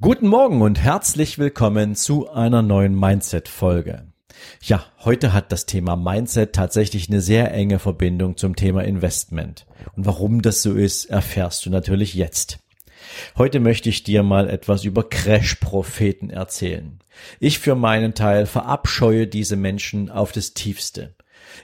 Guten Morgen und herzlich willkommen zu einer neuen Mindset-Folge. Ja, heute hat das Thema Mindset tatsächlich eine sehr enge Verbindung zum Thema Investment. Und warum das so ist, erfährst du natürlich jetzt. Heute möchte ich dir mal etwas über Crash-Propheten erzählen. Ich für meinen Teil verabscheue diese Menschen auf das tiefste.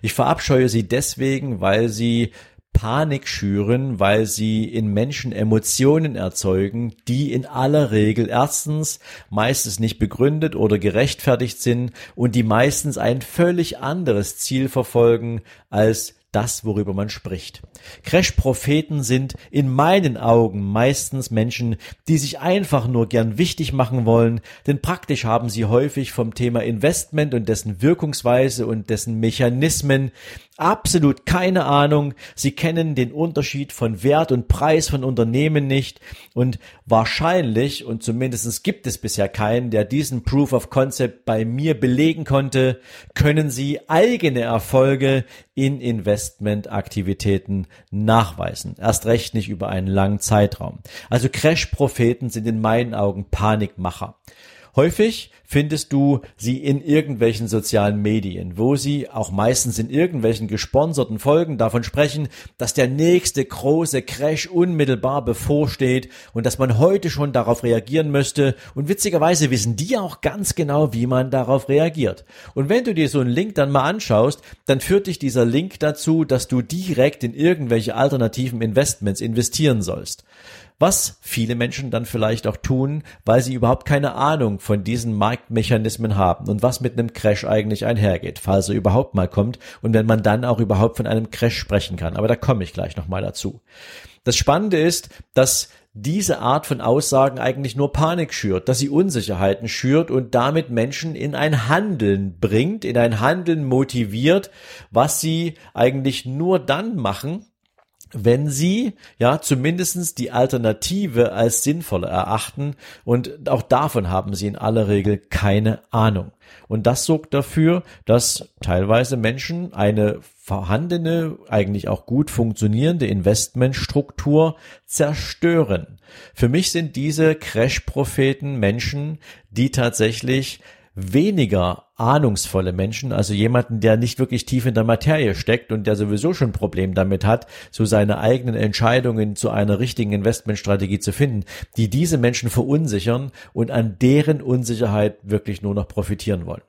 Ich verabscheue sie deswegen, weil sie Panik schüren, weil sie in Menschen Emotionen erzeugen, die in aller Regel erstens meistens nicht begründet oder gerechtfertigt sind und die meistens ein völlig anderes Ziel verfolgen als das, worüber man spricht. Crash-Propheten sind in meinen Augen meistens Menschen, die sich einfach nur gern wichtig machen wollen, denn praktisch haben sie häufig vom Thema Investment und dessen Wirkungsweise und dessen Mechanismen absolut keine Ahnung. Sie kennen den Unterschied von Wert und Preis von Unternehmen nicht und wahrscheinlich, und zumindest gibt es bisher keinen, der diesen Proof of Concept bei mir belegen konnte, können Sie eigene Erfolge in Investmentaktivitäten nachweisen. Erst recht nicht über einen langen Zeitraum. Also Crash-Propheten sind in meinen Augen Panikmacher. Häufig findest du sie in irgendwelchen sozialen Medien, wo sie auch meistens in irgendwelchen gesponserten Folgen davon sprechen, dass der nächste große Crash unmittelbar bevorsteht und dass man heute schon darauf reagieren müsste. Und witzigerweise wissen die auch ganz genau, wie man darauf reagiert. Und wenn du dir so einen Link dann mal anschaust, dann führt dich dieser Link dazu, dass du direkt in irgendwelche alternativen Investments investieren sollst was viele Menschen dann vielleicht auch tun, weil sie überhaupt keine Ahnung von diesen Marktmechanismen haben und was mit einem Crash eigentlich einhergeht, falls er überhaupt mal kommt und wenn man dann auch überhaupt von einem Crash sprechen kann. Aber da komme ich gleich nochmal dazu. Das Spannende ist, dass diese Art von Aussagen eigentlich nur Panik schürt, dass sie Unsicherheiten schürt und damit Menschen in ein Handeln bringt, in ein Handeln motiviert, was sie eigentlich nur dann machen, wenn sie ja zumindestens die Alternative als sinnvoll erachten und auch davon haben sie in aller Regel keine Ahnung. Und das sorgt dafür, dass teilweise Menschen eine vorhandene, eigentlich auch gut funktionierende Investmentstruktur zerstören. Für mich sind diese Crash-Propheten Menschen, die tatsächlich weniger ahnungsvolle Menschen, also jemanden, der nicht wirklich tief in der Materie steckt und der sowieso schon ein Problem damit hat, so seine eigenen Entscheidungen zu einer richtigen Investmentstrategie zu finden, die diese Menschen verunsichern und an deren Unsicherheit wirklich nur noch profitieren wollen.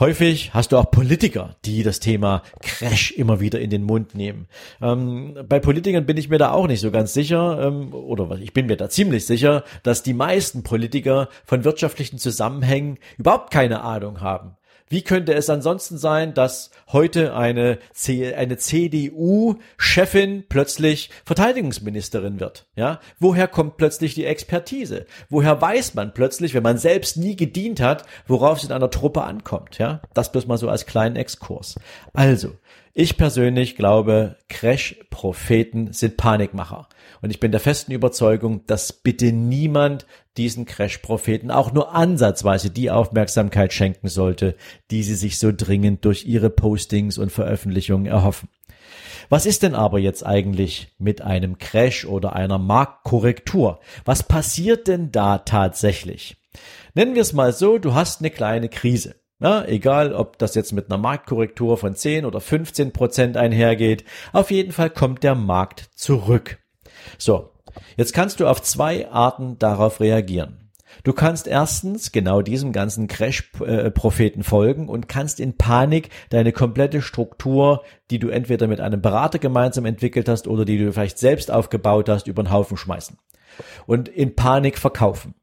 Häufig hast du auch Politiker, die das Thema Crash immer wieder in den Mund nehmen. Ähm, bei Politikern bin ich mir da auch nicht so ganz sicher, ähm, oder ich bin mir da ziemlich sicher, dass die meisten Politiker von wirtschaftlichen Zusammenhängen überhaupt keine Ahnung haben. Wie könnte es ansonsten sein, dass heute eine, C eine CDU-Chefin plötzlich Verteidigungsministerin wird? Ja, woher kommt plötzlich die Expertise? Woher weiß man plötzlich, wenn man selbst nie gedient hat, worauf es in einer Truppe ankommt? Ja, das bloß mal so als kleinen Exkurs. Also, ich persönlich glaube, Crash-Propheten sind Panikmacher. Und ich bin der festen Überzeugung, dass bitte niemand diesen Crash-Propheten auch nur ansatzweise die Aufmerksamkeit schenken sollte, die sie sich so dringend durch ihre Postings und Veröffentlichungen erhoffen. Was ist denn aber jetzt eigentlich mit einem Crash oder einer Marktkorrektur? Was passiert denn da tatsächlich? Nennen wir es mal so, du hast eine kleine Krise. Ja, egal, ob das jetzt mit einer Marktkorrektur von 10 oder 15 Prozent einhergeht, auf jeden Fall kommt der Markt zurück. So, jetzt kannst du auf zwei Arten darauf reagieren. Du kannst erstens genau diesem ganzen Crash-Propheten folgen und kannst in Panik deine komplette Struktur, die du entweder mit einem Berater gemeinsam entwickelt hast oder die du vielleicht selbst aufgebaut hast, über den Haufen schmeißen und in Panik verkaufen.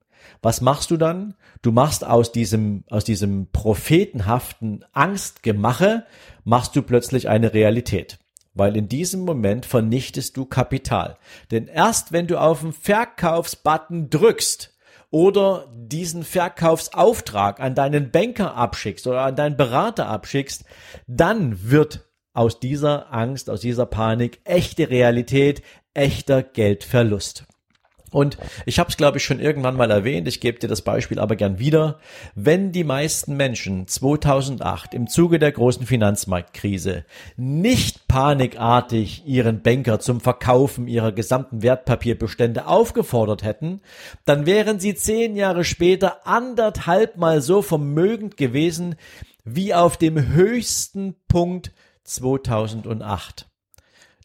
Was machst du dann? Du machst aus diesem, aus diesem prophetenhaften Angstgemache, machst du plötzlich eine Realität. Weil in diesem Moment vernichtest du Kapital. Denn erst wenn du auf den Verkaufsbutton drückst oder diesen Verkaufsauftrag an deinen Banker abschickst oder an deinen Berater abschickst, dann wird aus dieser Angst, aus dieser Panik echte Realität, echter Geldverlust. Und ich habe es, glaube ich, schon irgendwann mal erwähnt, ich gebe dir das Beispiel aber gern wieder. Wenn die meisten Menschen 2008 im Zuge der großen Finanzmarktkrise nicht panikartig ihren Banker zum Verkaufen ihrer gesamten Wertpapierbestände aufgefordert hätten, dann wären sie zehn Jahre später anderthalb mal so vermögend gewesen wie auf dem höchsten Punkt 2008.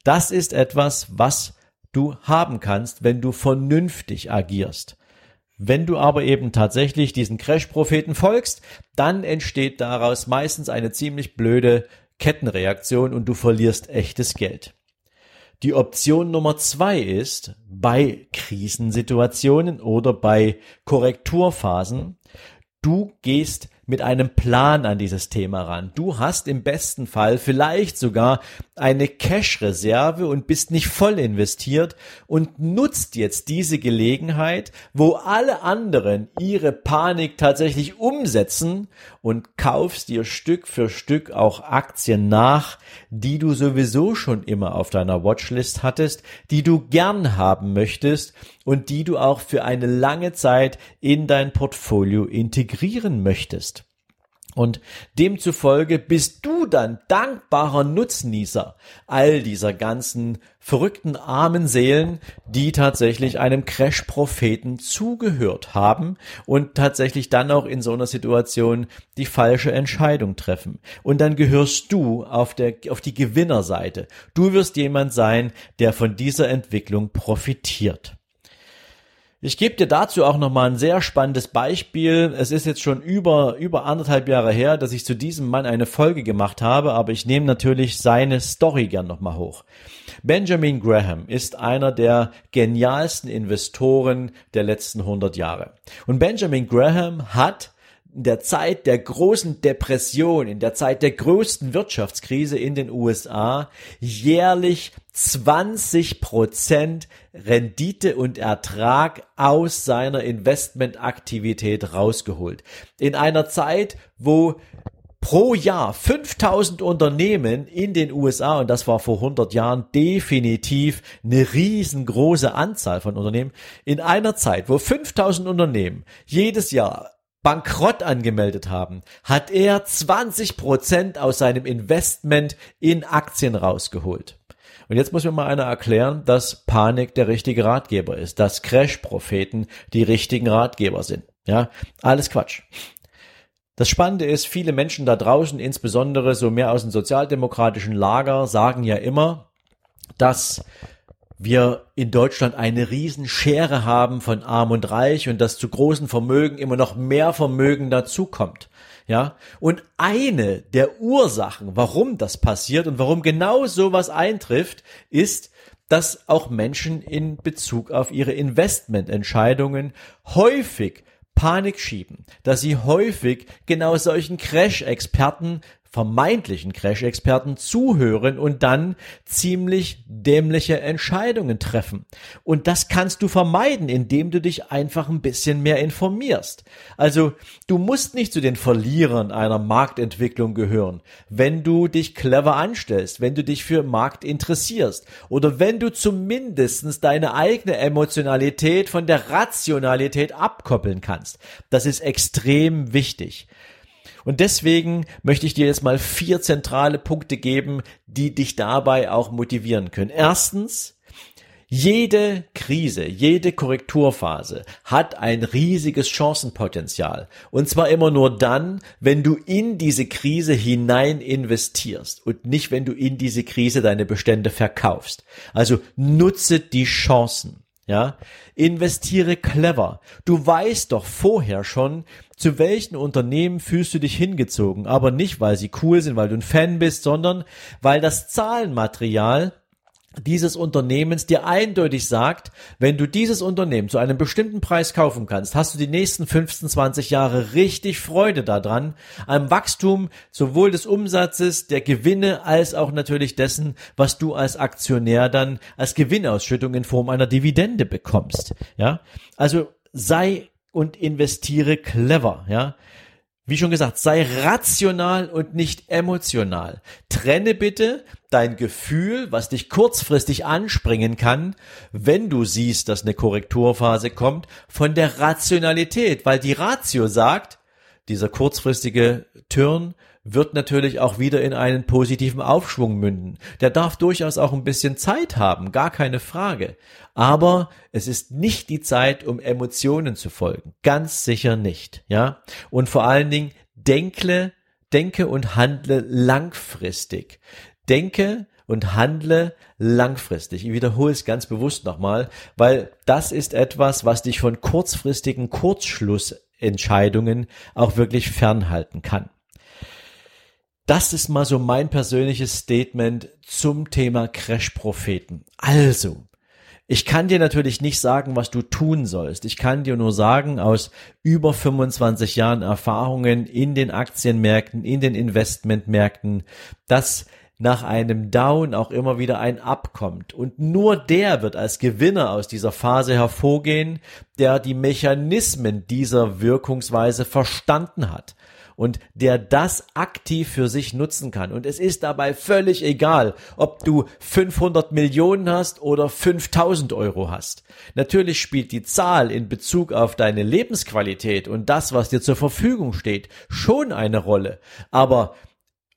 Das ist etwas, was du haben kannst, wenn du vernünftig agierst. Wenn du aber eben tatsächlich diesen Crash-Propheten folgst, dann entsteht daraus meistens eine ziemlich blöde Kettenreaktion und du verlierst echtes Geld. Die Option Nummer zwei ist, bei Krisensituationen oder bei Korrekturphasen, du gehst mit einem Plan an dieses Thema ran. Du hast im besten Fall vielleicht sogar eine Cash-Reserve und bist nicht voll investiert und nutzt jetzt diese Gelegenheit, wo alle anderen ihre Panik tatsächlich umsetzen und kaufst dir Stück für Stück auch Aktien nach, die du sowieso schon immer auf deiner Watchlist hattest, die du gern haben möchtest und die du auch für eine lange Zeit in dein Portfolio integrieren möchtest. Und demzufolge bist du dann dankbarer Nutznießer all dieser ganzen verrückten armen Seelen, die tatsächlich einem Crash-Propheten zugehört haben und tatsächlich dann auch in so einer Situation die falsche Entscheidung treffen. Und dann gehörst du auf der, auf die Gewinnerseite. Du wirst jemand sein, der von dieser Entwicklung profitiert. Ich gebe dir dazu auch nochmal ein sehr spannendes Beispiel. Es ist jetzt schon über, über anderthalb Jahre her, dass ich zu diesem Mann eine Folge gemacht habe, aber ich nehme natürlich seine Story gern nochmal hoch. Benjamin Graham ist einer der genialsten Investoren der letzten 100 Jahre. Und Benjamin Graham hat in der Zeit der großen Depression, in der Zeit der größten Wirtschaftskrise in den USA jährlich 20 Prozent Rendite und Ertrag aus seiner Investmentaktivität rausgeholt. In einer Zeit, wo pro Jahr 5000 Unternehmen in den USA, und das war vor 100 Jahren definitiv eine riesengroße Anzahl von Unternehmen, in einer Zeit, wo 5000 Unternehmen jedes Jahr Bankrott angemeldet haben, hat er 20 Prozent aus seinem Investment in Aktien rausgeholt. Und jetzt muss mir mal einer erklären, dass Panik der richtige Ratgeber ist, dass Crash-Propheten die richtigen Ratgeber sind. Ja, alles Quatsch. Das Spannende ist, viele Menschen da draußen, insbesondere so mehr aus dem sozialdemokratischen Lager, sagen ja immer, dass wir in Deutschland eine Riesenschere haben von Arm und Reich und dass zu großen Vermögen immer noch mehr Vermögen dazukommt. Ja, und eine der Ursachen, warum das passiert und warum genau sowas eintrifft, ist, dass auch Menschen in Bezug auf ihre Investmententscheidungen häufig Panik schieben, dass sie häufig genau solchen Crash-Experten vermeintlichen Crash-Experten zuhören und dann ziemlich dämliche Entscheidungen treffen. Und das kannst du vermeiden, indem du dich einfach ein bisschen mehr informierst. Also du musst nicht zu den Verlierern einer Marktentwicklung gehören, wenn du dich clever anstellst, wenn du dich für Markt interessierst oder wenn du zumindestens deine eigene Emotionalität von der Rationalität abkoppeln kannst. Das ist extrem wichtig. Und deswegen möchte ich dir jetzt mal vier zentrale Punkte geben, die dich dabei auch motivieren können. Erstens, jede Krise, jede Korrekturphase hat ein riesiges Chancenpotenzial. Und zwar immer nur dann, wenn du in diese Krise hinein investierst und nicht, wenn du in diese Krise deine Bestände verkaufst. Also nutze die Chancen. Ja, investiere clever. Du weißt doch vorher schon, zu welchen Unternehmen fühlst du dich hingezogen, aber nicht, weil sie cool sind, weil du ein Fan bist, sondern weil das Zahlenmaterial dieses Unternehmens dir eindeutig sagt, wenn du dieses Unternehmen zu einem bestimmten Preis kaufen kannst, hast du die nächsten 15, 20 Jahre richtig Freude daran, am Wachstum sowohl des Umsatzes, der Gewinne, als auch natürlich dessen, was du als Aktionär dann als Gewinnausschüttung in Form einer Dividende bekommst. Ja, also sei und investiere clever, ja. Wie schon gesagt, sei rational und nicht emotional. Trenne bitte dein Gefühl, was dich kurzfristig anspringen kann, wenn du siehst, dass eine Korrekturphase kommt, von der Rationalität, weil die Ratio sagt, dieser kurzfristige Turn wird natürlich auch wieder in einen positiven Aufschwung münden. Der darf durchaus auch ein bisschen Zeit haben, gar keine Frage. Aber es ist nicht die Zeit, um Emotionen zu folgen. Ganz sicher nicht, ja? Und vor allen Dingen denkle, denke und handle langfristig. Denke und handle langfristig. Ich wiederhole es ganz bewusst nochmal, weil das ist etwas, was dich von kurzfristigen Kurzschlussentscheidungen auch wirklich fernhalten kann. Das ist mal so mein persönliches Statement zum Thema Crash-Propheten. Also, ich kann dir natürlich nicht sagen, was du tun sollst. Ich kann dir nur sagen, aus über 25 Jahren Erfahrungen in den Aktienmärkten, in den Investmentmärkten, dass nach einem Down auch immer wieder ein Up kommt. Und nur der wird als Gewinner aus dieser Phase hervorgehen, der die Mechanismen dieser Wirkungsweise verstanden hat und der das aktiv für sich nutzen kann. Und es ist dabei völlig egal, ob du 500 Millionen hast oder 5000 Euro hast. Natürlich spielt die Zahl in Bezug auf deine Lebensqualität und das, was dir zur Verfügung steht, schon eine Rolle. Aber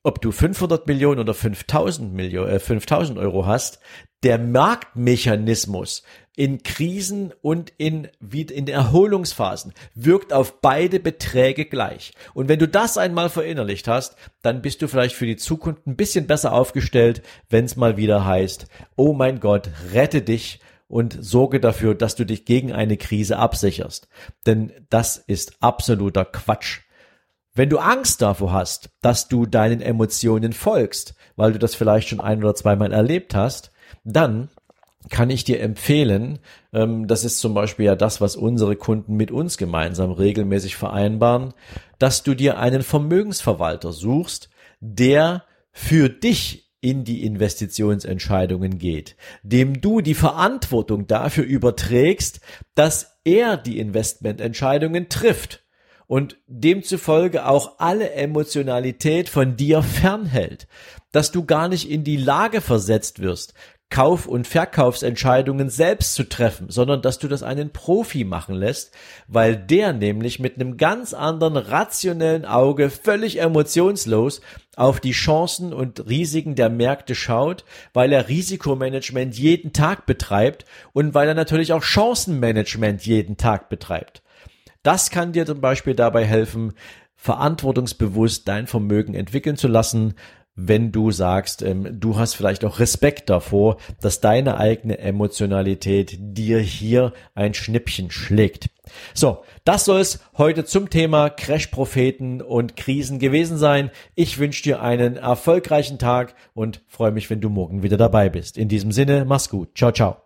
ob du 500 Millionen oder 5000 Millionen, äh, 5000 Euro hast, der Marktmechanismus in Krisen und in, in Erholungsphasen wirkt auf beide Beträge gleich. Und wenn du das einmal verinnerlicht hast, dann bist du vielleicht für die Zukunft ein bisschen besser aufgestellt, wenn es mal wieder heißt, oh mein Gott, rette dich und sorge dafür, dass du dich gegen eine Krise absicherst. Denn das ist absoluter Quatsch. Wenn du Angst davor hast, dass du deinen Emotionen folgst, weil du das vielleicht schon ein oder zweimal erlebt hast, dann kann ich dir empfehlen, ähm, das ist zum Beispiel ja das, was unsere Kunden mit uns gemeinsam regelmäßig vereinbaren, dass du dir einen Vermögensverwalter suchst, der für dich in die Investitionsentscheidungen geht, dem du die Verantwortung dafür überträgst, dass er die Investmententscheidungen trifft und demzufolge auch alle Emotionalität von dir fernhält, dass du gar nicht in die Lage versetzt wirst, Kauf- und Verkaufsentscheidungen selbst zu treffen, sondern dass du das einen Profi machen lässt, weil der nämlich mit einem ganz anderen rationellen Auge völlig emotionslos auf die Chancen und Risiken der Märkte schaut, weil er Risikomanagement jeden Tag betreibt und weil er natürlich auch Chancenmanagement jeden Tag betreibt. Das kann dir zum Beispiel dabei helfen, verantwortungsbewusst dein Vermögen entwickeln zu lassen, wenn du sagst, ähm, du hast vielleicht auch Respekt davor, dass deine eigene Emotionalität dir hier ein Schnippchen schlägt. So, das soll es heute zum Thema Crash-Propheten und Krisen gewesen sein. Ich wünsche dir einen erfolgreichen Tag und freue mich, wenn du morgen wieder dabei bist. In diesem Sinne, mach's gut. Ciao, ciao.